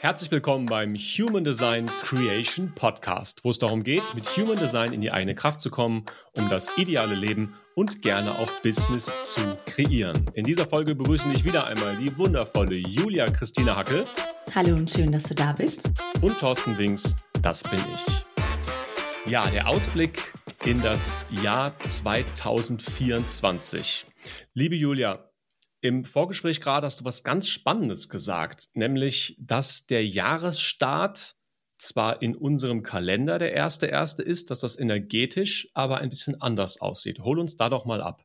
Herzlich willkommen beim Human Design Creation Podcast, wo es darum geht, mit Human Design in die eigene Kraft zu kommen, um das ideale Leben und gerne auch Business zu kreieren. In dieser Folge begrüßen dich wieder einmal die wundervolle Julia Christina Hackel. Hallo und schön, dass du da bist. Und Thorsten Wings, das bin ich. Ja, der Ausblick in das Jahr 2024. Liebe Julia, im Vorgespräch gerade hast du was ganz Spannendes gesagt, nämlich, dass der Jahresstart zwar in unserem Kalender der erste erste ist, dass das energetisch aber ein bisschen anders aussieht. Hol uns da doch mal ab.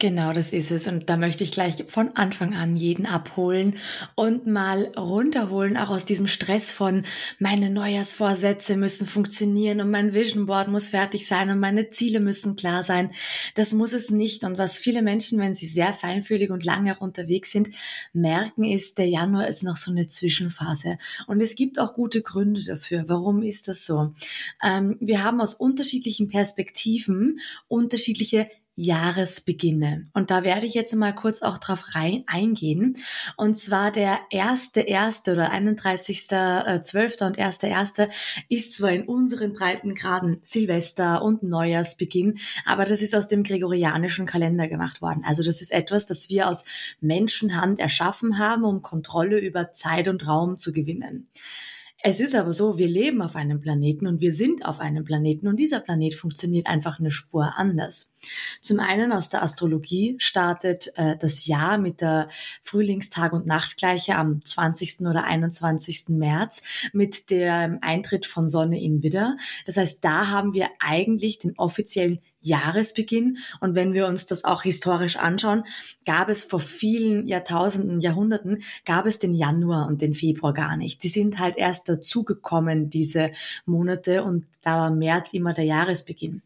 Genau, das ist es. Und da möchte ich gleich von Anfang an jeden abholen und mal runterholen, auch aus diesem Stress von meine Neujahrsvorsätze müssen funktionieren und mein Vision Board muss fertig sein und meine Ziele müssen klar sein. Das muss es nicht. Und was viele Menschen, wenn sie sehr feinfühlig und lange auch unterwegs sind, merken, ist, der Januar ist noch so eine Zwischenphase. Und es gibt auch gute Gründe dafür. Warum ist das so? Ähm, wir haben aus unterschiedlichen Perspektiven unterschiedliche Jahresbeginne. Und da werde ich jetzt mal kurz auch drauf rein eingehen. Und zwar der erste erste oder 31.12. Äh, und erste erste ist zwar in unseren Breitengraden Silvester und Neujahrsbeginn, aber das ist aus dem gregorianischen Kalender gemacht worden. Also das ist etwas, das wir aus Menschenhand erschaffen haben, um Kontrolle über Zeit und Raum zu gewinnen. Es ist aber so, wir leben auf einem Planeten und wir sind auf einem Planeten und dieser Planet funktioniert einfach eine Spur anders. Zum einen aus der Astrologie startet äh, das Jahr mit der Frühlingstag- und Nachtgleiche am 20. oder 21. März mit dem Eintritt von Sonne in Widder. Das heißt, da haben wir eigentlich den offiziellen Jahresbeginn. Und wenn wir uns das auch historisch anschauen, gab es vor vielen Jahrtausenden, Jahrhunderten, gab es den Januar und den Februar gar nicht. Die sind halt erst dazugekommen, diese Monate, und da war März immer der Jahresbeginn.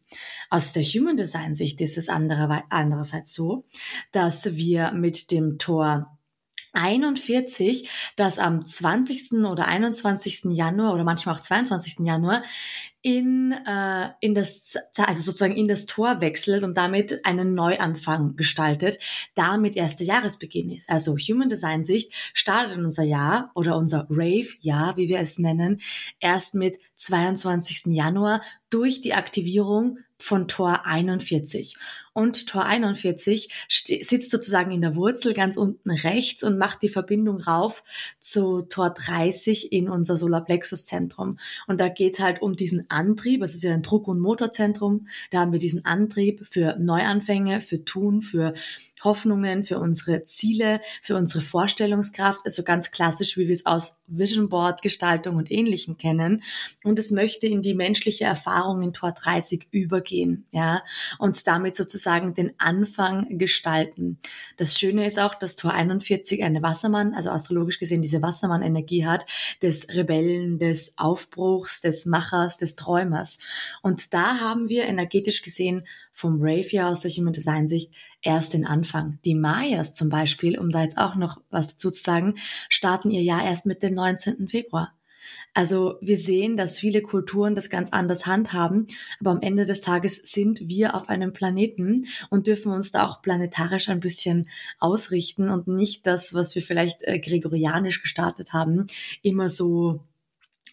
Aus der Human Design Sicht ist es andererseits so, dass wir mit dem Tor 41, das am 20. oder 21. Januar oder manchmal auch 22. Januar in, äh, in das, also sozusagen in das Tor wechselt und damit einen Neuanfang gestaltet, damit erster Jahresbeginn ist. Also Human Design Sicht startet unser Jahr oder unser Rave-Jahr, wie wir es nennen, erst mit 22. Januar durch die Aktivierung von Tor 41. Und Tor 41 sitzt sozusagen in der Wurzel ganz unten rechts und macht die Verbindung rauf zu Tor 30 in unser Solarplexus-Zentrum. Und da geht es halt um diesen Antrieb, es ist ja ein Druck- und Motorzentrum. Da haben wir diesen Antrieb für Neuanfänge, für Tun, für Hoffnungen, für unsere Ziele, für unsere Vorstellungskraft, also ganz klassisch, wie wir es aus Vision Board, Gestaltung und ähnlichem kennen. Und es möchte in die menschliche Erfahrung in Tor 30 übergehen, ja, und damit sozusagen den Anfang gestalten. Das Schöne ist auch, dass Tor 41 eine Wassermann, also astrologisch gesehen diese Wassermann-Energie hat, des Rebellen, des Aufbruchs, des Machers, des Träumers. Und da haben wir energetisch gesehen vom Rave aus der Human Design Sicht erst den Anfang. Die Mayas zum Beispiel, um da jetzt auch noch was dazu zu sagen, starten ihr Jahr erst mit dem 19. Februar. Also wir sehen, dass viele Kulturen das ganz anders handhaben, aber am Ende des Tages sind wir auf einem Planeten und dürfen uns da auch planetarisch ein bisschen ausrichten und nicht das, was wir vielleicht äh, gregorianisch gestartet haben, immer so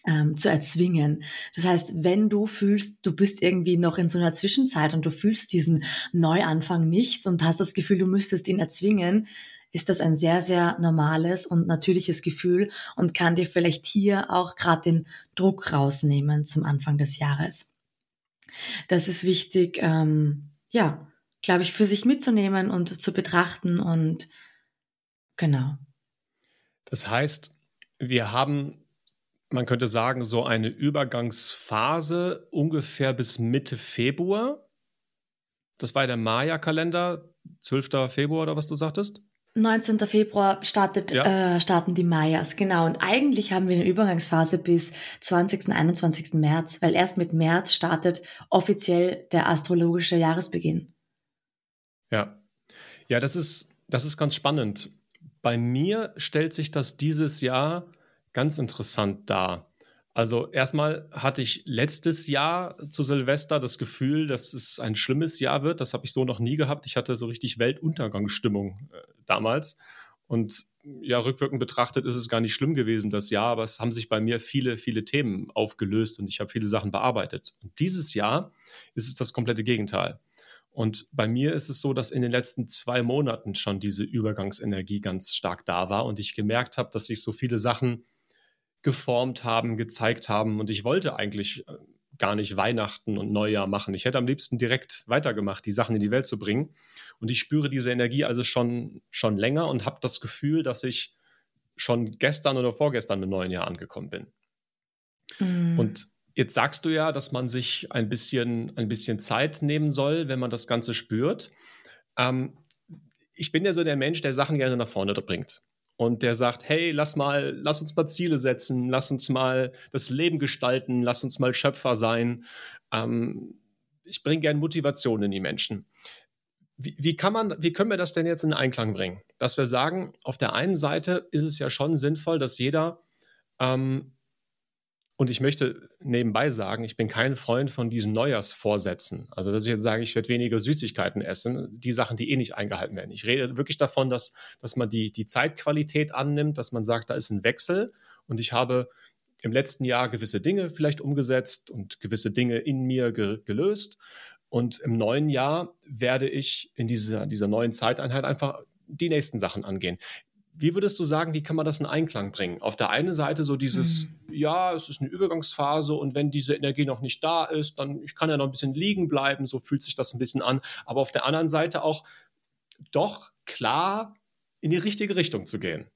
ähm, zu erzwingen. Das heißt, wenn du fühlst, du bist irgendwie noch in so einer Zwischenzeit und du fühlst diesen Neuanfang nicht und hast das Gefühl, du müsstest ihn erzwingen, ist das ein sehr, sehr normales und natürliches Gefühl und kann dir vielleicht hier auch gerade den Druck rausnehmen zum Anfang des Jahres. Das ist wichtig, ähm, ja, glaube ich, für sich mitzunehmen und zu betrachten und genau. Das heißt, wir haben man könnte sagen, so eine Übergangsphase ungefähr bis Mitte Februar. Das war der Maya-Kalender, 12. Februar oder was du sagtest? 19. Februar startet, ja. äh, starten die Mayas, genau. Und eigentlich haben wir eine Übergangsphase bis 20. 21. März, weil erst mit März startet offiziell der astrologische Jahresbeginn. Ja. Ja, das ist, das ist ganz spannend. Bei mir stellt sich das dieses Jahr ganz interessant dar. Also erstmal hatte ich letztes Jahr zu Silvester das Gefühl, dass es ein schlimmes Jahr wird. Das habe ich so noch nie gehabt. Ich hatte so richtig Weltuntergangsstimmung äh, damals. Und ja, rückwirkend betrachtet ist es gar nicht schlimm gewesen, das Jahr, aber es haben sich bei mir viele, viele Themen aufgelöst und ich habe viele Sachen bearbeitet. Und dieses Jahr ist es das komplette Gegenteil. Und bei mir ist es so, dass in den letzten zwei Monaten schon diese Übergangsenergie ganz stark da war und ich gemerkt habe, dass sich so viele Sachen geformt haben, gezeigt haben. Und ich wollte eigentlich äh, gar nicht Weihnachten und Neujahr machen. Ich hätte am liebsten direkt weitergemacht, die Sachen in die Welt zu bringen. Und ich spüre diese Energie also schon, schon länger und habe das Gefühl, dass ich schon gestern oder vorgestern im neuen Jahr angekommen bin. Mhm. Und jetzt sagst du ja, dass man sich ein bisschen, ein bisschen Zeit nehmen soll, wenn man das Ganze spürt. Ähm, ich bin ja so der Mensch, der Sachen gerne nach vorne bringt und der sagt, hey, lass mal, lass uns mal Ziele setzen, lass uns mal das Leben gestalten, lass uns mal Schöpfer sein. Ähm, ich bringe gerne Motivation in die Menschen. Wie, wie, kann man, wie können wir das denn jetzt in Einklang bringen? Dass wir sagen, auf der einen Seite ist es ja schon sinnvoll, dass jeder ähm, und ich möchte nebenbei sagen, ich bin kein Freund von diesen Neujahrsvorsätzen. Also, dass ich jetzt sage, ich werde weniger Süßigkeiten essen, die Sachen, die eh nicht eingehalten werden. Ich rede wirklich davon, dass, dass man die, die Zeitqualität annimmt, dass man sagt, da ist ein Wechsel und ich habe im letzten Jahr gewisse Dinge vielleicht umgesetzt und gewisse Dinge in mir ge gelöst. Und im neuen Jahr werde ich in dieser, dieser neuen Zeiteinheit einfach die nächsten Sachen angehen. Wie würdest du sagen, wie kann man das in Einklang bringen? Auf der einen Seite so dieses, mhm. ja, es ist eine Übergangsphase und wenn diese Energie noch nicht da ist, dann ich kann ja noch ein bisschen liegen bleiben, so fühlt sich das ein bisschen an. Aber auf der anderen Seite auch doch klar in die richtige Richtung zu gehen.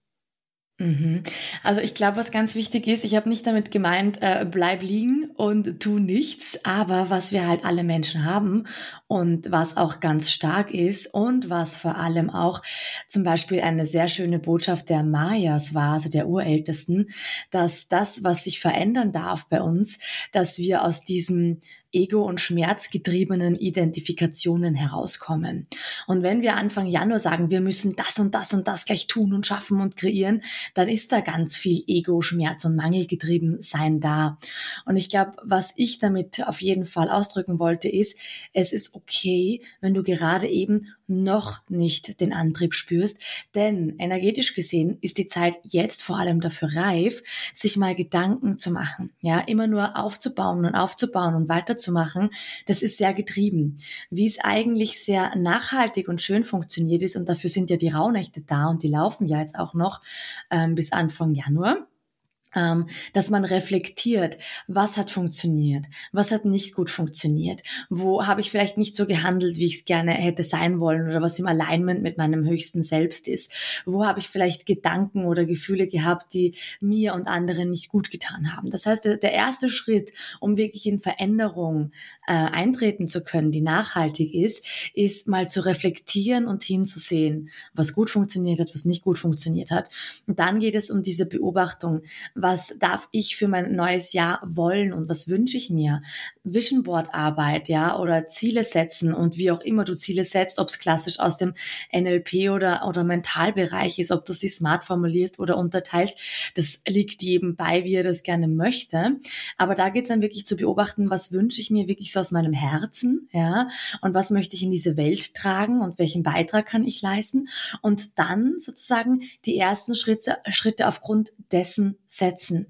Mhm. Also ich glaube, was ganz wichtig ist, ich habe nicht damit gemeint, äh, bleib liegen und tu nichts, aber was wir halt alle Menschen haben und was auch ganz stark ist und was vor allem auch zum Beispiel eine sehr schöne Botschaft der Mayas war, also der Urältesten, dass das, was sich verändern darf bei uns, dass wir aus diesem ego- und schmerzgetriebenen Identifikationen herauskommen. Und wenn wir Anfang Januar sagen, wir müssen das und das und das gleich tun und schaffen und kreieren, dann ist da ganz viel Ego, Schmerz und Mangelgetrieben sein da. Und ich glaube, was ich damit auf jeden Fall ausdrücken wollte, ist, es ist okay, wenn du gerade eben noch nicht den Antrieb spürst, denn energetisch gesehen ist die Zeit jetzt vor allem dafür reif, sich mal Gedanken zu machen. Ja, immer nur aufzubauen und aufzubauen und weiterzumachen, das ist sehr getrieben. Wie es eigentlich sehr nachhaltig und schön funktioniert ist und dafür sind ja die Rauhnächte da und die laufen ja jetzt auch noch ähm, bis Anfang Januar dass man reflektiert, was hat funktioniert, was hat nicht gut funktioniert, wo habe ich vielleicht nicht so gehandelt, wie ich es gerne hätte sein wollen oder was im Alignment mit meinem höchsten Selbst ist, wo habe ich vielleicht Gedanken oder Gefühle gehabt, die mir und anderen nicht gut getan haben. Das heißt, der, der erste Schritt, um wirklich in Veränderung äh, eintreten zu können, die nachhaltig ist, ist mal zu reflektieren und hinzusehen, was gut funktioniert hat, was nicht gut funktioniert hat. Und dann geht es um diese Beobachtung, was darf ich für mein neues Jahr wollen und was wünsche ich mir? Vision Board Arbeit, ja, oder Ziele setzen und wie auch immer du Ziele setzt, ob es klassisch aus dem NLP oder, oder Mentalbereich ist, ob du sie smart formulierst oder unterteilst, das liegt jedem bei, wie er das gerne möchte. Aber da geht es dann wirklich zu beobachten, was wünsche ich mir wirklich so aus meinem Herzen, ja, und was möchte ich in diese Welt tragen und welchen Beitrag kann ich leisten und dann sozusagen die ersten Schritte, Schritte aufgrund dessen setzen setzen.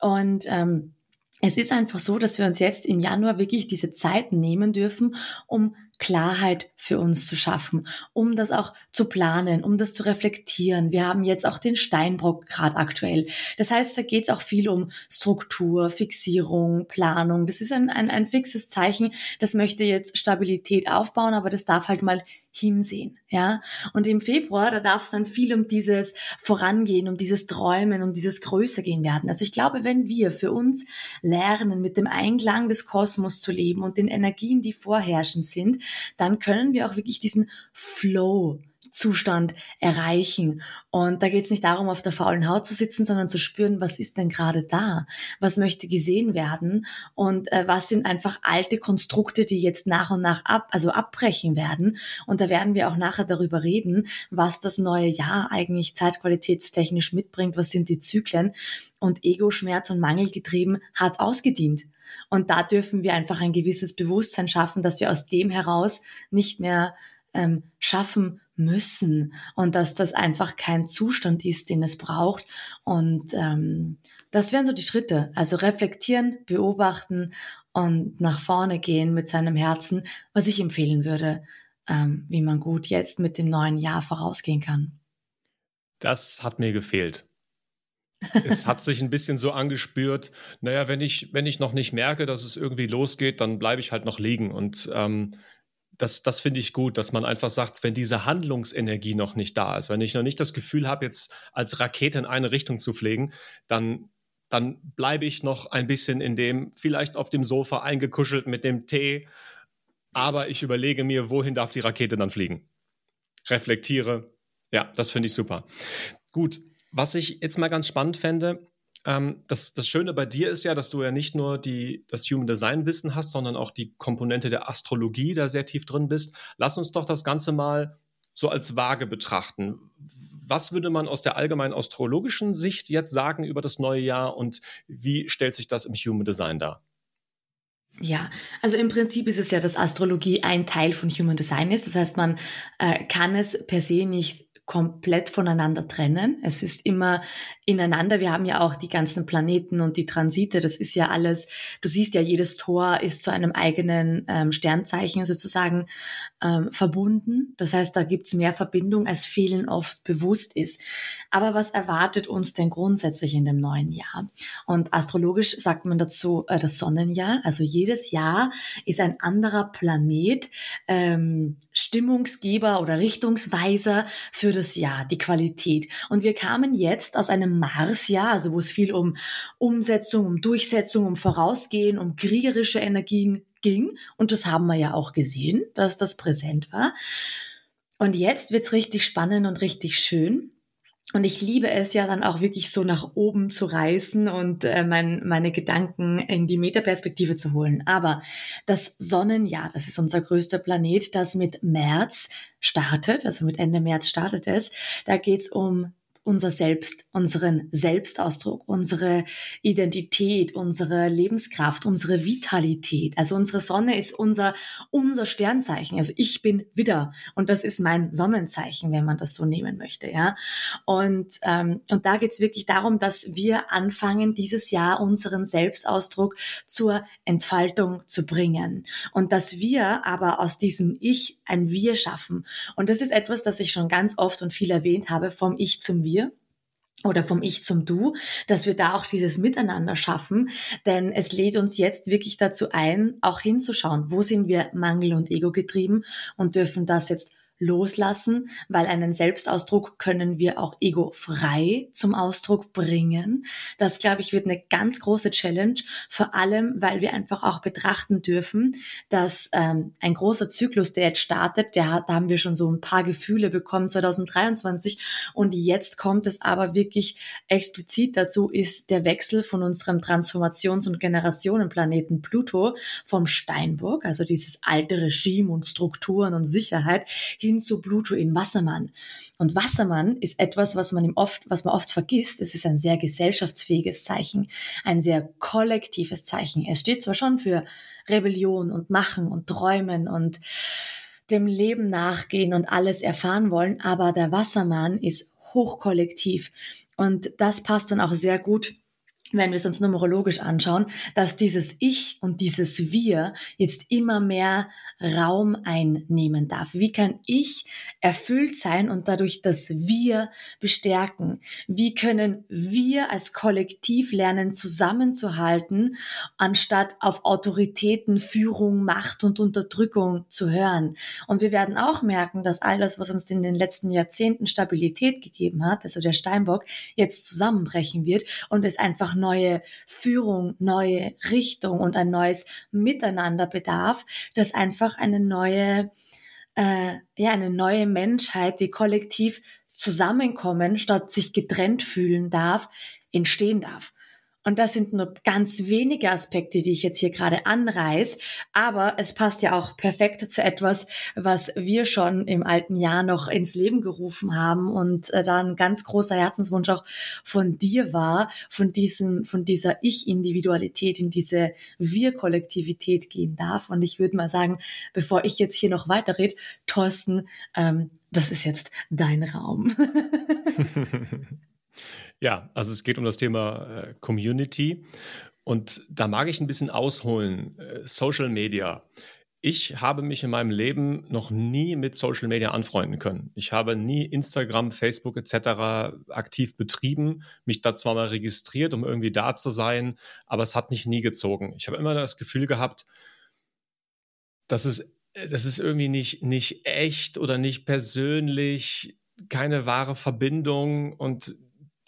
Und ähm, es ist einfach so, dass wir uns jetzt im Januar wirklich diese Zeit nehmen dürfen, um Klarheit für uns zu schaffen, um das auch zu planen, um das zu reflektieren. Wir haben jetzt auch den Steinbrock gerade aktuell. Das heißt, da geht es auch viel um Struktur, Fixierung, Planung. Das ist ein, ein, ein fixes Zeichen, das möchte jetzt Stabilität aufbauen, aber das darf halt mal hinsehen, ja. Und im Februar, da darf es dann viel um dieses Vorangehen, um dieses Träumen, um dieses Größer gehen werden. Also ich glaube, wenn wir für uns lernen, mit dem Einklang des Kosmos zu leben und den Energien, die vorherrschend sind, dann können wir auch wirklich diesen Flow Zustand erreichen. Und da geht es nicht darum, auf der faulen Haut zu sitzen, sondern zu spüren, was ist denn gerade da? Was möchte gesehen werden? Und äh, was sind einfach alte Konstrukte, die jetzt nach und nach ab, also abbrechen werden? Und da werden wir auch nachher darüber reden, was das neue Jahr eigentlich zeitqualitätstechnisch mitbringt, was sind die Zyklen. Und Ego, Schmerz und Mangel getrieben hat ausgedient. Und da dürfen wir einfach ein gewisses Bewusstsein schaffen, dass wir aus dem heraus nicht mehr ähm, schaffen müssen und dass das einfach kein Zustand ist, den es braucht. Und ähm, das wären so die Schritte. Also reflektieren, beobachten und nach vorne gehen mit seinem Herzen, was ich empfehlen würde, ähm, wie man gut jetzt mit dem neuen Jahr vorausgehen kann. Das hat mir gefehlt. es hat sich ein bisschen so angespürt, naja, wenn ich, wenn ich noch nicht merke, dass es irgendwie losgeht, dann bleibe ich halt noch liegen. Und ähm, das, das finde ich gut, dass man einfach sagt, wenn diese Handlungsenergie noch nicht da ist, wenn ich noch nicht das Gefühl habe, jetzt als Rakete in eine Richtung zu fliegen, dann, dann bleibe ich noch ein bisschen in dem, vielleicht auf dem Sofa eingekuschelt mit dem Tee, aber ich überlege mir, wohin darf die Rakete dann fliegen? Reflektiere. Ja, das finde ich super. Gut, was ich jetzt mal ganz spannend fände, ähm, das, das Schöne bei dir ist ja, dass du ja nicht nur die, das Human Design Wissen hast, sondern auch die Komponente der Astrologie da sehr tief drin bist. Lass uns doch das Ganze mal so als Waage betrachten. Was würde man aus der allgemeinen astrologischen Sicht jetzt sagen über das neue Jahr und wie stellt sich das im Human Design dar? Ja, also im Prinzip ist es ja, dass Astrologie ein Teil von Human Design ist. Das heißt, man äh, kann es per se nicht komplett voneinander trennen. Es ist immer ineinander. Wir haben ja auch die ganzen Planeten und die Transite. Das ist ja alles, du siehst ja, jedes Tor ist zu einem eigenen ähm, Sternzeichen sozusagen ähm, verbunden. Das heißt, da gibt's mehr Verbindung, als vielen oft bewusst ist. Aber was erwartet uns denn grundsätzlich in dem neuen Jahr? Und astrologisch sagt man dazu äh, das Sonnenjahr. Also jedes Jahr ist ein anderer Planet ähm, Stimmungsgeber oder Richtungsweiser für das Jahr, die Qualität. Und wir kamen jetzt aus einem Marsjahr, also wo es viel um Umsetzung, um Durchsetzung, um Vorausgehen, um kriegerische Energien ging. Und das haben wir ja auch gesehen, dass das präsent war. Und jetzt wird's richtig spannend und richtig schön. Und ich liebe es ja dann auch wirklich so nach oben zu reißen und äh, mein, meine Gedanken in die Metaperspektive zu holen. Aber das Sonnenjahr, das ist unser größter Planet, das mit März startet, also mit Ende März startet es. Da geht's um unser Selbst, unseren Selbstausdruck, unsere Identität, unsere Lebenskraft, unsere Vitalität. Also unsere Sonne ist unser, unser Sternzeichen. Also ich bin Widder und das ist mein Sonnenzeichen, wenn man das so nehmen möchte, ja. Und, ähm, und da geht's wirklich darum, dass wir anfangen, dieses Jahr unseren Selbstausdruck zur Entfaltung zu bringen. Und dass wir aber aus diesem Ich ein Wir schaffen. Und das ist etwas, das ich schon ganz oft und viel erwähnt habe, vom Ich zum Wir oder vom Ich zum Du, dass wir da auch dieses Miteinander schaffen, denn es lädt uns jetzt wirklich dazu ein, auch hinzuschauen, wo sind wir Mangel und Ego getrieben und dürfen das jetzt loslassen, weil einen Selbstausdruck können wir auch egofrei zum Ausdruck bringen. Das, glaube ich, wird eine ganz große Challenge, vor allem, weil wir einfach auch betrachten dürfen, dass ähm, ein großer Zyklus, der jetzt startet, der hat, da haben wir schon so ein paar Gefühle bekommen 2023 und jetzt kommt es aber wirklich explizit dazu, ist der Wechsel von unserem Transformations- und Generationenplaneten Pluto vom Steinbock, also dieses alte Regime und Strukturen und Sicherheit, hin zu Pluto in Wassermann. Und Wassermann ist etwas, was man oft, was man oft vergisst. Es ist ein sehr gesellschaftsfähiges Zeichen, ein sehr kollektives Zeichen. Es steht zwar schon für Rebellion und Machen und Träumen und dem Leben nachgehen und alles erfahren wollen, aber der Wassermann ist hochkollektiv. Und das passt dann auch sehr gut wenn wir es uns numerologisch anschauen, dass dieses Ich und dieses Wir jetzt immer mehr Raum einnehmen darf. Wie kann ich erfüllt sein und dadurch das Wir bestärken? Wie können wir als Kollektiv lernen, zusammenzuhalten, anstatt auf Autoritäten, Führung, Macht und Unterdrückung zu hören? Und wir werden auch merken, dass all das, was uns in den letzten Jahrzehnten Stabilität gegeben hat, also der Steinbock, jetzt zusammenbrechen wird und es einfach neue Führung, neue Richtung und ein neues Miteinander bedarf, das einfach eine neue, äh, ja, eine neue Menschheit, die kollektiv zusammenkommen, statt sich getrennt fühlen darf, entstehen darf. Und das sind nur ganz wenige Aspekte, die ich jetzt hier gerade anreiß, aber es passt ja auch perfekt zu etwas, was wir schon im alten Jahr noch ins Leben gerufen haben und äh, da ein ganz großer Herzenswunsch auch von dir war, von diesem, von dieser Ich-Individualität in diese Wir-Kollektivität gehen darf. Und ich würde mal sagen, bevor ich jetzt hier noch weiter rede, Thorsten, ähm, das ist jetzt dein Raum. Ja, also es geht um das Thema äh, Community und da mag ich ein bisschen ausholen. Äh, Social Media. Ich habe mich in meinem Leben noch nie mit Social Media anfreunden können. Ich habe nie Instagram, Facebook etc. aktiv betrieben, mich da zwar mal registriert, um irgendwie da zu sein, aber es hat mich nie gezogen. Ich habe immer das Gefühl gehabt, dass es das ist irgendwie nicht, nicht echt oder nicht persönlich, keine wahre Verbindung und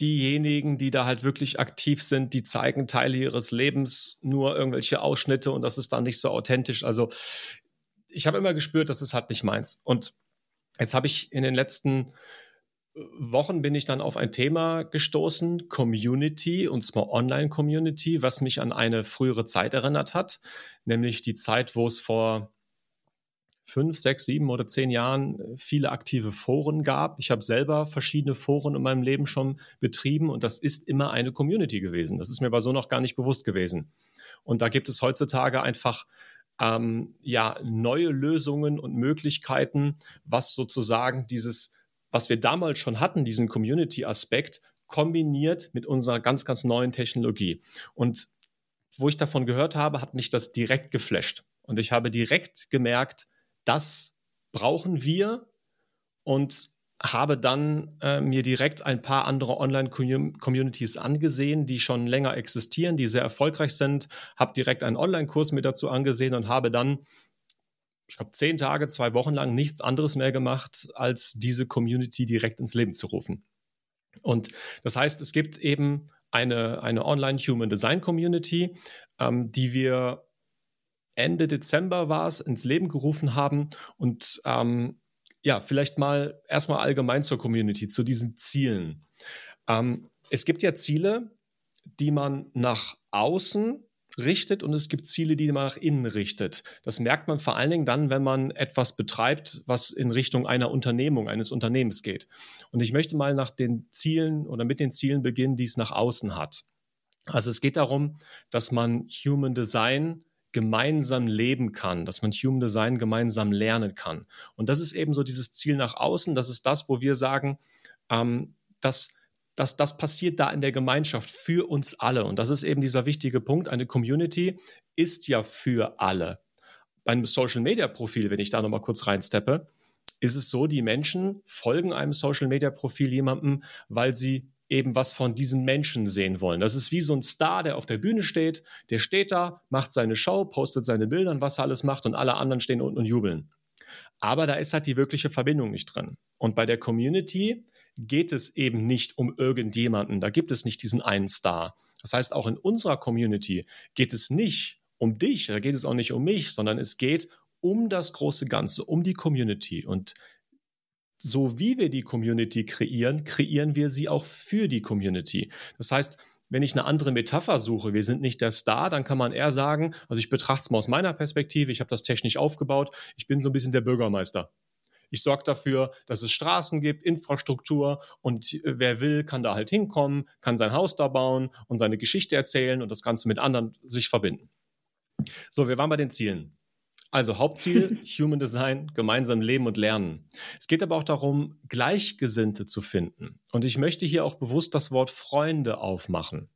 diejenigen, die da halt wirklich aktiv sind, die zeigen Teile ihres Lebens, nur irgendwelche Ausschnitte und das ist dann nicht so authentisch. Also ich habe immer gespürt, das ist halt nicht meins. Und jetzt habe ich in den letzten Wochen bin ich dann auf ein Thema gestoßen, Community, und zwar Online-Community, was mich an eine frühere Zeit erinnert hat, nämlich die Zeit, wo es vor fünf, sechs, sieben oder zehn Jahren äh, viele aktive Foren gab. Ich habe selber verschiedene Foren in meinem Leben schon betrieben und das ist immer eine Community gewesen. Das ist mir aber so noch gar nicht bewusst gewesen. Und da gibt es heutzutage einfach ähm, ja neue Lösungen und Möglichkeiten, was sozusagen dieses, was wir damals schon hatten, diesen Community-Aspekt kombiniert mit unserer ganz, ganz neuen Technologie. Und wo ich davon gehört habe, hat mich das direkt geflasht. Und ich habe direkt gemerkt, das brauchen wir und habe dann äh, mir direkt ein paar andere Online-Communities angesehen, die schon länger existieren, die sehr erfolgreich sind, habe direkt einen Online-Kurs mir dazu angesehen und habe dann, ich glaube, zehn Tage, zwei Wochen lang nichts anderes mehr gemacht, als diese Community direkt ins Leben zu rufen. Und das heißt, es gibt eben eine, eine Online-Human Design Community, ähm, die wir Ende Dezember war es, ins Leben gerufen haben. Und ähm, ja, vielleicht mal erstmal allgemein zur Community, zu diesen Zielen. Ähm, es gibt ja Ziele, die man nach außen richtet und es gibt Ziele, die man nach innen richtet. Das merkt man vor allen Dingen dann, wenn man etwas betreibt, was in Richtung einer Unternehmung, eines Unternehmens geht. Und ich möchte mal nach den Zielen oder mit den Zielen beginnen, die es nach außen hat. Also es geht darum, dass man Human Design gemeinsam leben kann, dass man Human Design gemeinsam lernen kann. Und das ist eben so dieses Ziel nach außen. Das ist das, wo wir sagen, ähm, dass dass das passiert da in der Gemeinschaft für uns alle. Und das ist eben dieser wichtige Punkt. Eine Community ist ja für alle. Beim Social Media Profil, wenn ich da nochmal kurz reinsteppe, ist es so, die Menschen folgen einem Social Media Profil jemandem, weil sie eben was von diesen Menschen sehen wollen. Das ist wie so ein Star, der auf der Bühne steht, der steht da, macht seine Show, postet seine Bilder, was er alles macht und alle anderen stehen unten und jubeln. Aber da ist halt die wirkliche Verbindung nicht drin. Und bei der Community geht es eben nicht um irgendjemanden. Da gibt es nicht diesen einen Star. Das heißt, auch in unserer Community geht es nicht um dich, da geht es auch nicht um mich, sondern es geht um das große Ganze, um die Community. Und so wie wir die Community kreieren, kreieren wir sie auch für die Community. Das heißt, wenn ich eine andere Metapher suche, wir sind nicht der Star, dann kann man eher sagen, also ich betrachte es mal aus meiner Perspektive, ich habe das technisch aufgebaut, ich bin so ein bisschen der Bürgermeister. Ich sorge dafür, dass es Straßen gibt, Infrastruktur und äh, wer will, kann da halt hinkommen, kann sein Haus da bauen und seine Geschichte erzählen und das Ganze mit anderen sich verbinden. So, wir waren bei den Zielen. Also Hauptziel, Human Design, gemeinsam leben und lernen. Es geht aber auch darum, Gleichgesinnte zu finden. Und ich möchte hier auch bewusst das Wort Freunde aufmachen.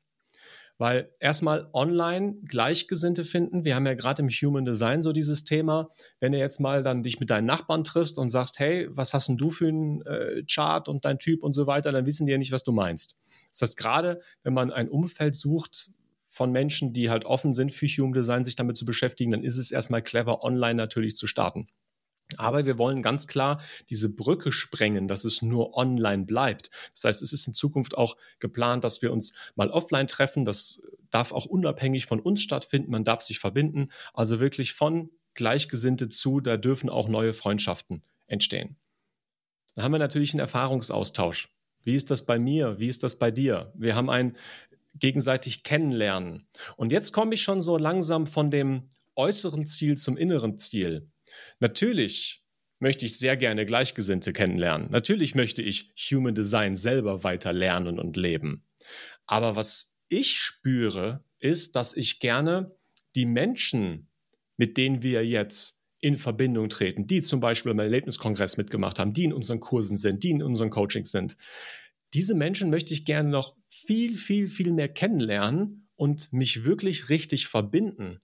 Weil erstmal online Gleichgesinnte finden. Wir haben ja gerade im Human Design so dieses Thema. Wenn du jetzt mal dann dich mit deinen Nachbarn triffst und sagst, hey, was hast denn du für einen äh, Chart und dein Typ und so weiter, dann wissen die ja nicht, was du meinst. Das heißt, gerade wenn man ein Umfeld sucht, von Menschen, die halt offen sind für Human Design, sich damit zu beschäftigen, dann ist es erstmal clever, online natürlich zu starten. Aber wir wollen ganz klar diese Brücke sprengen, dass es nur online bleibt. Das heißt, es ist in Zukunft auch geplant, dass wir uns mal offline treffen. Das darf auch unabhängig von uns stattfinden. Man darf sich verbinden. Also wirklich von Gleichgesinnte zu, da dürfen auch neue Freundschaften entstehen. Dann haben wir natürlich einen Erfahrungsaustausch. Wie ist das bei mir? Wie ist das bei dir? Wir haben ein gegenseitig kennenlernen. Und jetzt komme ich schon so langsam von dem äußeren Ziel zum inneren Ziel. Natürlich möchte ich sehr gerne Gleichgesinnte kennenlernen. Natürlich möchte ich Human Design selber weiter lernen und leben. Aber was ich spüre, ist, dass ich gerne die Menschen, mit denen wir jetzt in Verbindung treten, die zum Beispiel beim Erlebniskongress mitgemacht haben, die in unseren Kursen sind, die in unseren Coachings sind, diese Menschen möchte ich gerne noch viel, viel, viel mehr kennenlernen und mich wirklich richtig verbinden.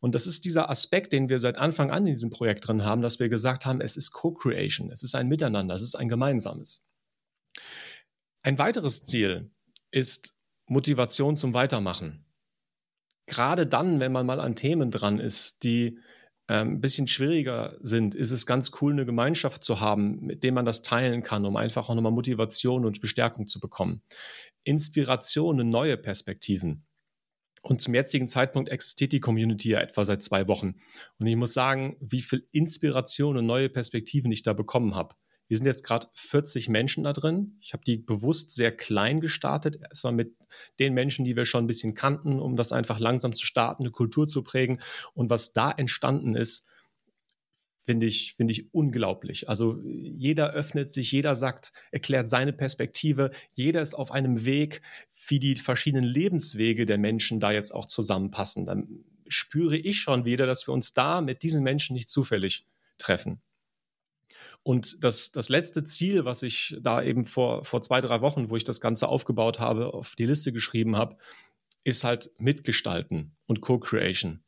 Und das ist dieser Aspekt, den wir seit Anfang an in diesem Projekt drin haben, dass wir gesagt haben, es ist Co-Creation, es ist ein Miteinander, es ist ein gemeinsames. Ein weiteres Ziel ist Motivation zum Weitermachen. Gerade dann, wenn man mal an Themen dran ist, die ein bisschen schwieriger sind, ist es ganz cool, eine Gemeinschaft zu haben, mit dem man das teilen kann, um einfach auch nochmal Motivation und Bestärkung zu bekommen. Inspiration, neue Perspektiven. Und zum jetzigen Zeitpunkt existiert die Community ja etwa seit zwei Wochen. Und ich muss sagen, wie viel Inspiration und neue Perspektiven ich da bekommen habe. Wir sind jetzt gerade 40 Menschen da drin. Ich habe die bewusst sehr klein gestartet, erstmal mit den Menschen, die wir schon ein bisschen kannten, um das einfach langsam zu starten, eine Kultur zu prägen. Und was da entstanden ist, finde ich, finde ich unglaublich. Also jeder öffnet sich, jeder sagt, erklärt seine Perspektive, jeder ist auf einem Weg, wie die verschiedenen Lebenswege der Menschen da jetzt auch zusammenpassen. Dann spüre ich schon wieder, dass wir uns da mit diesen Menschen nicht zufällig treffen. Und das, das letzte Ziel, was ich da eben vor, vor zwei, drei Wochen, wo ich das Ganze aufgebaut habe, auf die Liste geschrieben habe, ist halt Mitgestalten und Co-Creation.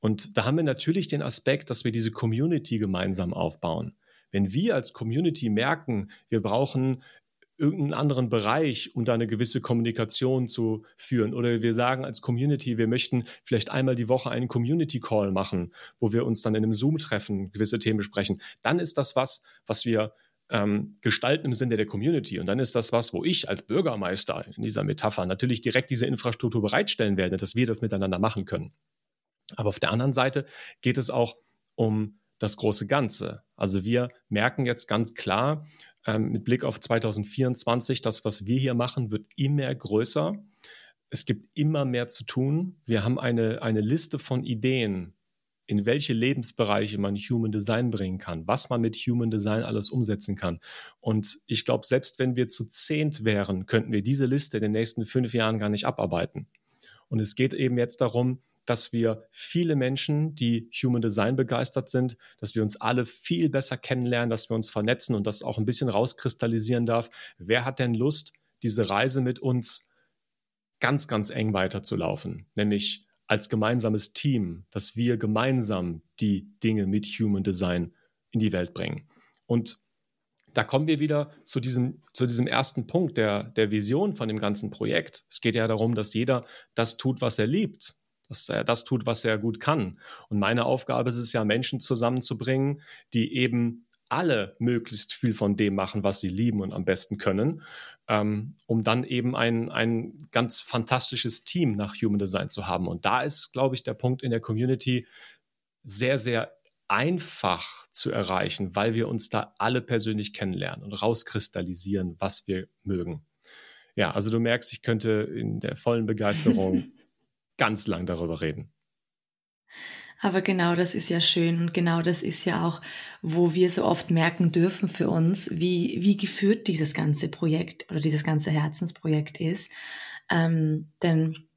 Und da haben wir natürlich den Aspekt, dass wir diese Community gemeinsam aufbauen. Wenn wir als Community merken, wir brauchen irgendeinen anderen Bereich, um da eine gewisse Kommunikation zu führen. Oder wir sagen als Community, wir möchten vielleicht einmal die Woche einen Community Call machen, wo wir uns dann in einem Zoom treffen, gewisse Themen besprechen. Dann ist das was, was wir ähm, gestalten im Sinne der Community. Und dann ist das was, wo ich als Bürgermeister in dieser Metapher natürlich direkt diese Infrastruktur bereitstellen werde, dass wir das miteinander machen können. Aber auf der anderen Seite geht es auch um das große Ganze. Also wir merken jetzt ganz klar ähm, mit Blick auf 2024, das, was wir hier machen, wird immer größer. Es gibt immer mehr zu tun. Wir haben eine, eine Liste von Ideen, in welche Lebensbereiche man Human Design bringen kann, was man mit Human Design alles umsetzen kann. Und ich glaube, selbst wenn wir zu zehnt wären, könnten wir diese Liste in den nächsten fünf Jahren gar nicht abarbeiten. Und es geht eben jetzt darum, dass wir viele Menschen, die Human Design begeistert sind, dass wir uns alle viel besser kennenlernen, dass wir uns vernetzen und das auch ein bisschen rauskristallisieren darf. Wer hat denn Lust, diese Reise mit uns ganz, ganz eng weiterzulaufen? Nämlich als gemeinsames Team, dass wir gemeinsam die Dinge mit Human Design in die Welt bringen. Und da kommen wir wieder zu diesem, zu diesem ersten Punkt der, der Vision von dem ganzen Projekt. Es geht ja darum, dass jeder das tut, was er liebt dass er das tut, was er gut kann. Und meine Aufgabe ist es ja, Menschen zusammenzubringen, die eben alle möglichst viel von dem machen, was sie lieben und am besten können, ähm, um dann eben ein, ein ganz fantastisches Team nach Human Design zu haben. Und da ist, glaube ich, der Punkt in der Community sehr, sehr einfach zu erreichen, weil wir uns da alle persönlich kennenlernen und rauskristallisieren, was wir mögen. Ja, also du merkst, ich könnte in der vollen Begeisterung ganz lang darüber reden. Aber genau das ist ja schön und genau das ist ja auch, wo wir so oft merken dürfen für uns, wie, wie geführt dieses ganze Projekt oder dieses ganze Herzensprojekt ist. Ähm, denn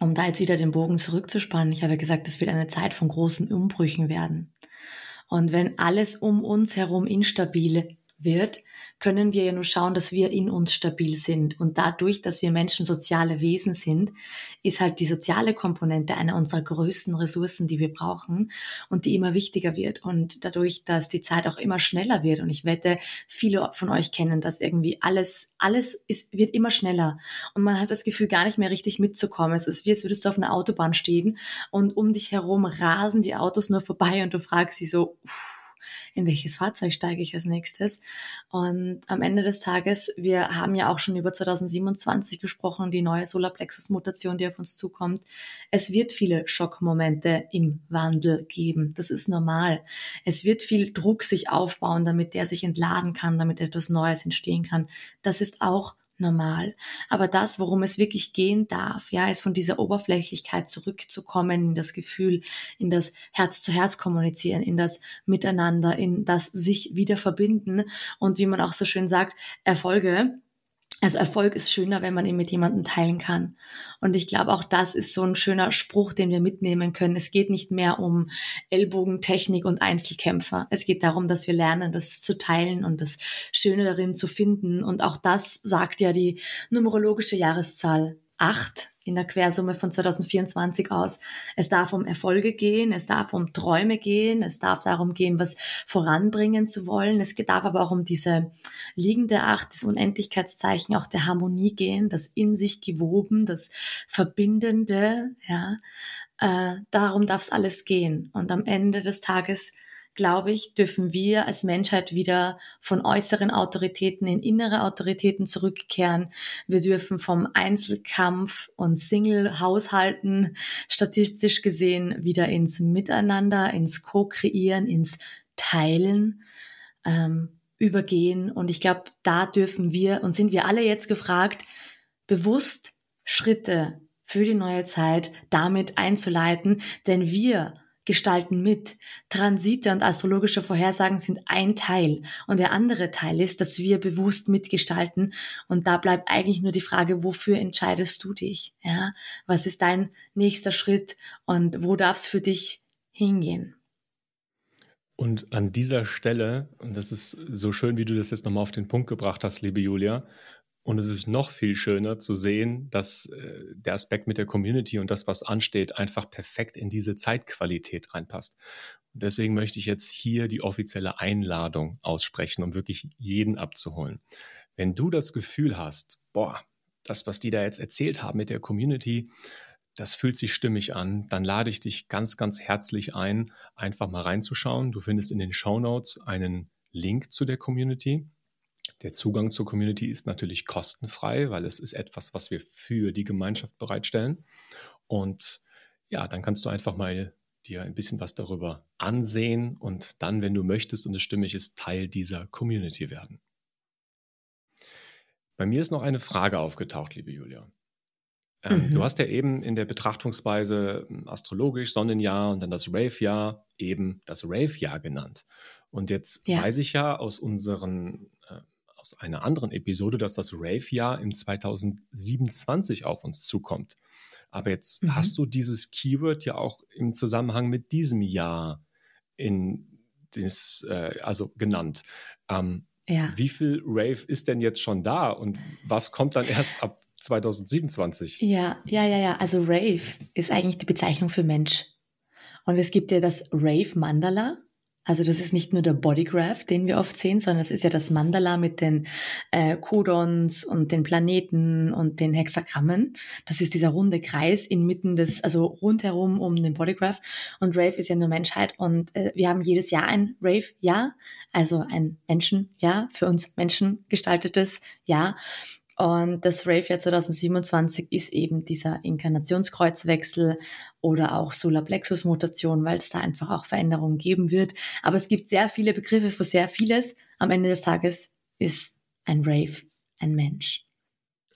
um da jetzt wieder den Bogen zurückzuspannen, ich habe ja gesagt, es wird eine Zeit von großen Umbrüchen werden. Und wenn alles um uns herum instabil wird, können wir ja nur schauen, dass wir in uns stabil sind. Und dadurch, dass wir Menschen soziale Wesen sind, ist halt die soziale Komponente einer unserer größten Ressourcen, die wir brauchen und die immer wichtiger wird. Und dadurch, dass die Zeit auch immer schneller wird, und ich wette, viele von euch kennen das irgendwie, alles, alles ist, wird immer schneller. Und man hat das Gefühl, gar nicht mehr richtig mitzukommen. Es ist wie, als würdest du auf einer Autobahn stehen und um dich herum rasen die Autos nur vorbei und du fragst sie so, uff, in welches Fahrzeug steige ich als nächstes. Und am Ende des Tages, wir haben ja auch schon über 2027 gesprochen, die neue Solarplexus-Mutation, die auf uns zukommt. Es wird viele Schockmomente im Wandel geben. Das ist normal. Es wird viel Druck sich aufbauen, damit der sich entladen kann, damit etwas Neues entstehen kann. Das ist auch normal. Aber das, worum es wirklich gehen darf, ja, ist von dieser Oberflächlichkeit zurückzukommen in das Gefühl, in das Herz zu Herz kommunizieren, in das Miteinander, in das sich wieder verbinden und wie man auch so schön sagt, Erfolge also Erfolg ist schöner, wenn man ihn mit jemandem teilen kann. Und ich glaube, auch das ist so ein schöner Spruch, den wir mitnehmen können. Es geht nicht mehr um Ellbogentechnik und Einzelkämpfer. Es geht darum, dass wir lernen, das zu teilen und das Schöne darin zu finden. Und auch das sagt ja die numerologische Jahreszahl acht in der Quersumme von 2024 aus. Es darf um Erfolge gehen, es darf um Träume gehen, es darf darum gehen, was voranbringen zu wollen. Es darf aber auch um diese liegende Acht, das Unendlichkeitszeichen auch der Harmonie gehen, das in sich gewoben, das Verbindende, ja. Äh, darum darf es alles gehen. Und am Ende des Tages glaube ich, dürfen wir als Menschheit wieder von äußeren Autoritäten in innere Autoritäten zurückkehren. Wir dürfen vom Einzelkampf und Single-Haushalten statistisch gesehen wieder ins Miteinander, ins Co-Kreieren, ins Teilen ähm, übergehen. Und ich glaube, da dürfen wir und sind wir alle jetzt gefragt, bewusst Schritte für die neue Zeit damit einzuleiten, denn wir gestalten mit. Transite und astrologische Vorhersagen sind ein Teil. Und der andere Teil ist, dass wir bewusst mitgestalten. Und da bleibt eigentlich nur die Frage, wofür entscheidest du dich? Ja? Was ist dein nächster Schritt? Und wo darf es für dich hingehen? Und an dieser Stelle, und das ist so schön, wie du das jetzt nochmal auf den Punkt gebracht hast, liebe Julia, und es ist noch viel schöner zu sehen, dass äh, der Aspekt mit der Community und das, was ansteht, einfach perfekt in diese Zeitqualität reinpasst. Deswegen möchte ich jetzt hier die offizielle Einladung aussprechen, um wirklich jeden abzuholen. Wenn du das Gefühl hast, boah, das, was die da jetzt erzählt haben mit der Community, das fühlt sich stimmig an, dann lade ich dich ganz, ganz herzlich ein, einfach mal reinzuschauen. Du findest in den Show Notes einen Link zu der Community. Der Zugang zur Community ist natürlich kostenfrei, weil es ist etwas, was wir für die Gemeinschaft bereitstellen. Und ja, dann kannst du einfach mal dir ein bisschen was darüber ansehen und dann, wenn du möchtest und es stimmig ist, Teil dieser Community werden. Bei mir ist noch eine Frage aufgetaucht, liebe Julia. Ähm, mhm. Du hast ja eben in der Betrachtungsweise hm, astrologisch Sonnenjahr und dann das Rave-Jahr eben das Rave-Jahr genannt. Und jetzt ja. weiß ich ja aus unseren äh, aus einer anderen Episode, dass das Rave-Jahr im 2027 auf uns zukommt. Aber jetzt mhm. hast du dieses Keyword ja auch im Zusammenhang mit diesem Jahr in das, äh, also genannt. Ähm, ja. Wie viel Rave ist denn jetzt schon da und was kommt dann erst ab 2027? Ja, ja, ja, ja. Also Rave ist eigentlich die Bezeichnung für Mensch. Und es gibt ja das Rave Mandala. Also das ist nicht nur der Bodygraph, den wir oft sehen, sondern es ist ja das Mandala mit den äh, Codons und den Planeten und den Hexagrammen. Das ist dieser runde Kreis inmitten des, also rundherum um den Bodygraph. Und Rave ist ja nur Menschheit und äh, wir haben jedes Jahr ein Rave-Jahr, also ein Menschen-Jahr, für uns Menschen gestaltetes Jahr. Und das Rave-Jahr 2027 ist eben dieser Inkarnationskreuzwechsel oder auch Solarplexus-Mutation, weil es da einfach auch Veränderungen geben wird. Aber es gibt sehr viele Begriffe für sehr vieles. Am Ende des Tages ist ein Rave ein Mensch.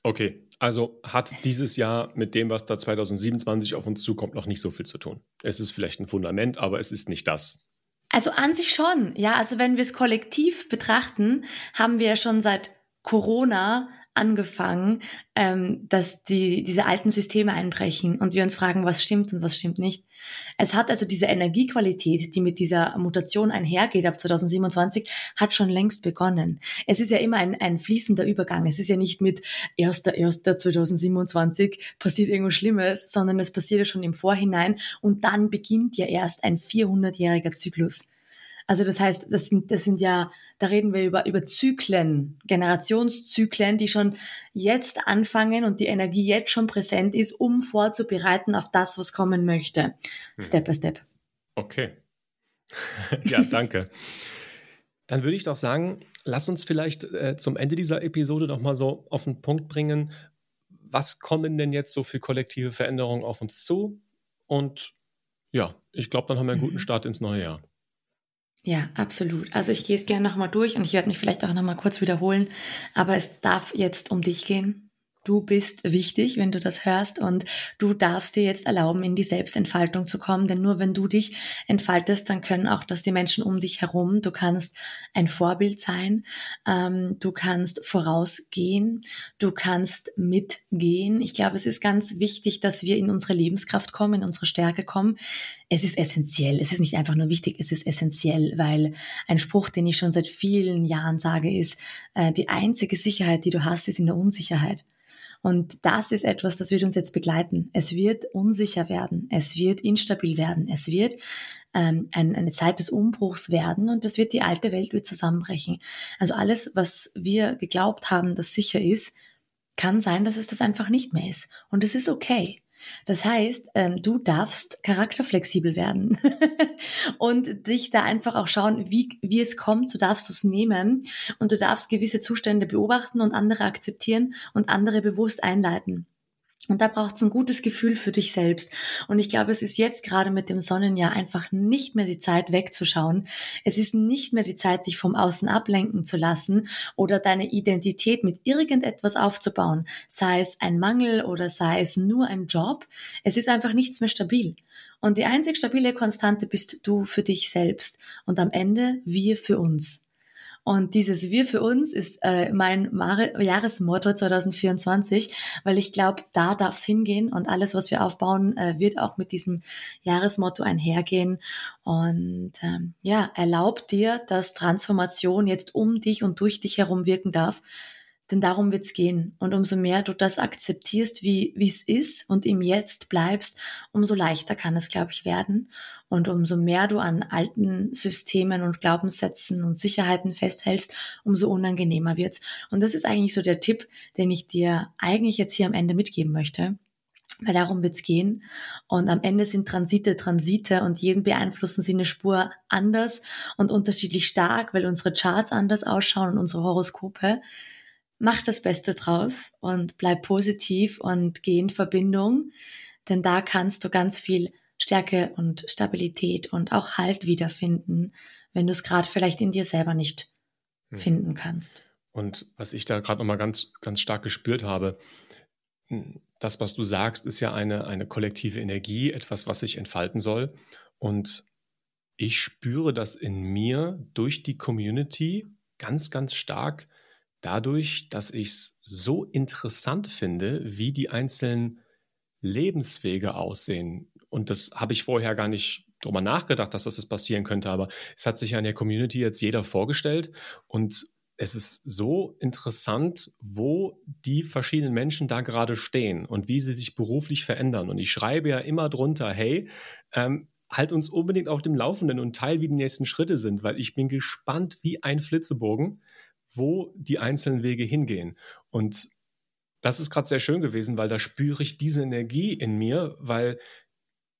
Okay, also hat dieses Jahr mit dem, was da 2027 auf uns zukommt, noch nicht so viel zu tun. Es ist vielleicht ein Fundament, aber es ist nicht das. Also an sich schon, ja. Also wenn wir es kollektiv betrachten, haben wir ja schon seit Corona angefangen, ähm, dass die, diese alten Systeme einbrechen und wir uns fragen, was stimmt und was stimmt nicht. Es hat also diese Energiequalität, die mit dieser Mutation einhergeht ab 2027, hat schon längst begonnen. Es ist ja immer ein, ein fließender Übergang. Es ist ja nicht mit 1.1.2027 passiert irgendwas Schlimmes, sondern es passiert ja schon im Vorhinein und dann beginnt ja erst ein 400-jähriger Zyklus. Also das heißt, das sind, das sind ja, da reden wir über, über Zyklen, Generationszyklen, die schon jetzt anfangen und die Energie jetzt schon präsent ist, um vorzubereiten auf das, was kommen möchte. Hm. Step by step. Okay. ja, danke. Dann würde ich doch sagen, lass uns vielleicht äh, zum Ende dieser Episode noch mal so auf den Punkt bringen. Was kommen denn jetzt so für kollektive Veränderungen auf uns zu? Und ja, ich glaube, dann haben wir einen guten mhm. Start ins neue Jahr. Ja, absolut. Also ich gehe es gerne nochmal durch und ich werde mich vielleicht auch nochmal kurz wiederholen, aber es darf jetzt um dich gehen. Du bist wichtig, wenn du das hörst und du darfst dir jetzt erlauben, in die Selbstentfaltung zu kommen, denn nur wenn du dich entfaltest, dann können auch das die Menschen um dich herum. Du kannst ein Vorbild sein, ähm, du kannst vorausgehen, du kannst mitgehen. Ich glaube, es ist ganz wichtig, dass wir in unsere Lebenskraft kommen, in unsere Stärke kommen. Es ist essentiell. Es ist nicht einfach nur wichtig, es ist essentiell, weil ein Spruch, den ich schon seit vielen Jahren sage, ist, äh, die einzige Sicherheit, die du hast, ist in der Unsicherheit. Und das ist etwas, das wird uns jetzt begleiten. Es wird unsicher werden, es wird instabil werden, es wird ähm, ein, eine Zeit des Umbruchs werden und das wird die alte Welt wird zusammenbrechen. Also alles, was wir geglaubt haben, das sicher ist, kann sein, dass es das einfach nicht mehr ist. Und es ist okay. Das heißt, ähm, du darfst charakterflexibel werden und dich da einfach auch schauen, wie, wie es kommt, so darfst du es nehmen und du darfst gewisse Zustände beobachten und andere akzeptieren und andere bewusst einleiten. Und da braucht es ein gutes Gefühl für dich selbst. Und ich glaube, es ist jetzt gerade mit dem Sonnenjahr einfach nicht mehr die Zeit wegzuschauen. Es ist nicht mehr die Zeit, dich vom Außen ablenken zu lassen oder deine Identität mit irgendetwas aufzubauen. Sei es ein Mangel oder sei es nur ein Job. Es ist einfach nichts mehr stabil. Und die einzig stabile Konstante bist du für dich selbst. Und am Ende wir für uns. Und dieses Wir für uns ist äh, mein Jahresmotto 2024, weil ich glaube, da darf es hingehen und alles, was wir aufbauen, äh, wird auch mit diesem Jahresmotto einhergehen. Und ähm, ja, erlaubt dir, dass Transformation jetzt um dich und durch dich herum wirken darf. Denn darum wird's gehen. Und umso mehr du das akzeptierst, wie es ist und im Jetzt bleibst, umso leichter kann es, glaube ich, werden. Und umso mehr du an alten Systemen und Glaubenssätzen und Sicherheiten festhältst, umso unangenehmer wird's. Und das ist eigentlich so der Tipp, den ich dir eigentlich jetzt hier am Ende mitgeben möchte. Weil darum wird's gehen. Und am Ende sind Transite Transite und jeden beeinflussen sie eine Spur anders und unterschiedlich stark, weil unsere Charts anders ausschauen und unsere Horoskope mach das Beste draus und bleib positiv und geh in Verbindung, denn da kannst du ganz viel Stärke und Stabilität und auch Halt wiederfinden, wenn du es gerade vielleicht in dir selber nicht hm. finden kannst. Und was ich da gerade nochmal ganz, ganz stark gespürt habe, das, was du sagst, ist ja eine, eine kollektive Energie, etwas, was sich entfalten soll. Und ich spüre das in mir durch die Community ganz, ganz stark, dadurch, dass ich es so interessant finde, wie die einzelnen Lebenswege aussehen. Und das habe ich vorher gar nicht drüber nachgedacht, dass das passieren könnte, aber es hat sich ja in der Community jetzt jeder vorgestellt und es ist so interessant, wo die verschiedenen Menschen da gerade stehen und wie sie sich beruflich verändern. Und ich schreibe ja immer drunter, hey, ähm, halt uns unbedingt auf dem Laufenden und teil, wie die nächsten Schritte sind, weil ich bin gespannt wie ein Flitzebogen, wo die einzelnen Wege hingehen. Und das ist gerade sehr schön gewesen, weil da spüre ich diese Energie in mir, weil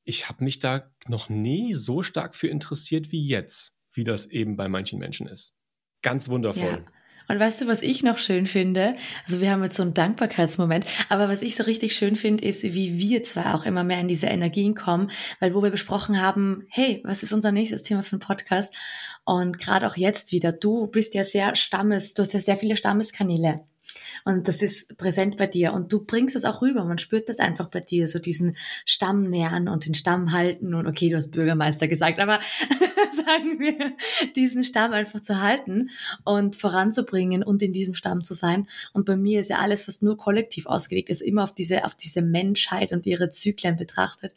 ich habe mich da noch nie so stark für interessiert wie jetzt, wie das eben bei manchen Menschen ist. Ganz wundervoll. Ja. Und weißt du, was ich noch schön finde? Also wir haben jetzt so einen Dankbarkeitsmoment, aber was ich so richtig schön finde, ist, wie wir zwar auch immer mehr in diese Energien kommen, weil wo wir besprochen haben, hey, was ist unser nächstes Thema für einen Podcast? Und gerade auch jetzt wieder, du bist ja sehr Stammes, du hast ja sehr viele Stammeskanäle. Und das ist präsent bei dir. Und du bringst es auch rüber. Man spürt das einfach bei dir, so diesen Stamm nähern und den Stamm halten. Und okay, du hast Bürgermeister gesagt, aber sagen wir, diesen Stamm einfach zu halten und voranzubringen und in diesem Stamm zu sein. Und bei mir ist ja alles fast nur kollektiv ausgelegt, ist immer auf diese, auf diese Menschheit und ihre Zyklen betrachtet.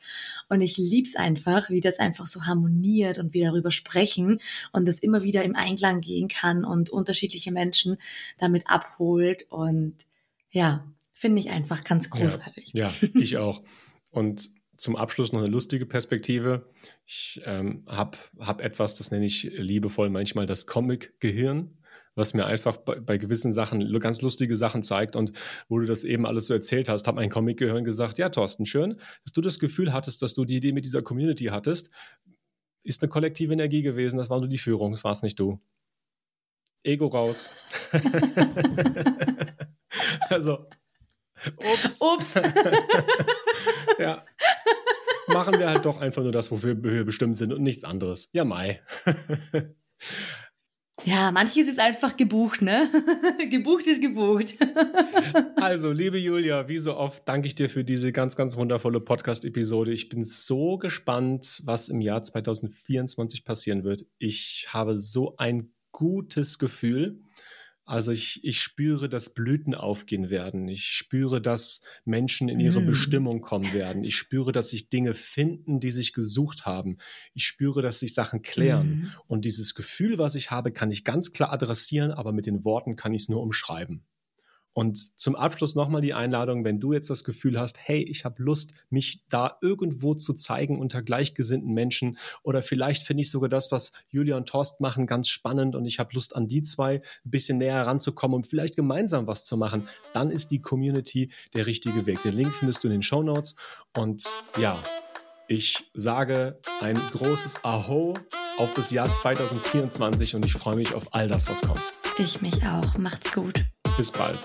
Und ich lieb's einfach, wie das einfach so harmoniert und wir darüber sprechen und das immer wieder im Einklang gehen kann und unterschiedliche Menschen damit abholt. Und ja, finde ich einfach ganz großartig. Ja, ja ich auch. Und zum Abschluss noch eine lustige Perspektive. Ich ähm, habe hab etwas, das nenne ich liebevoll manchmal das Comic-Gehirn, was mir einfach bei, bei, gewissen Sachen ganz lustige Sachen zeigt. Und wo du das eben alles so erzählt hast, hat mein Comic-Gehirn gesagt, ja, Thorsten, schön, dass du das Gefühl hattest, dass du die Idee mit dieser Community hattest. Ist eine kollektive Energie gewesen, das war nur die Führung, das war es nicht du. Ego raus. also, ups. Ups. ja machen wir halt doch einfach nur das, wofür wir bestimmt sind und nichts anderes. Ja, Mai. Ja, manches ist einfach gebucht, ne? gebucht ist gebucht. also, liebe Julia, wie so oft danke ich dir für diese ganz, ganz wundervolle Podcast-Episode. Ich bin so gespannt, was im Jahr 2024 passieren wird. Ich habe so ein gutes Gefühl. Also ich, ich spüre, dass Blüten aufgehen werden. Ich spüre, dass Menschen in ihre mm. Bestimmung kommen werden. Ich spüre, dass sich Dinge finden, die sich gesucht haben. Ich spüre, dass sich Sachen klären. Mm. Und dieses Gefühl, was ich habe, kann ich ganz klar adressieren, aber mit den Worten kann ich es nur umschreiben. Und zum Abschluss nochmal die Einladung, wenn du jetzt das Gefühl hast, hey, ich habe Lust, mich da irgendwo zu zeigen unter gleichgesinnten Menschen oder vielleicht finde ich sogar das, was Julia und Torst machen, ganz spannend und ich habe Lust an die zwei ein bisschen näher ranzukommen und vielleicht gemeinsam was zu machen, dann ist die Community der richtige Weg. Den Link findest du in den Show Notes und ja, ich sage ein großes Aho auf das Jahr 2024 und ich freue mich auf all das, was kommt. Ich mich auch. Macht's gut. Bis bald.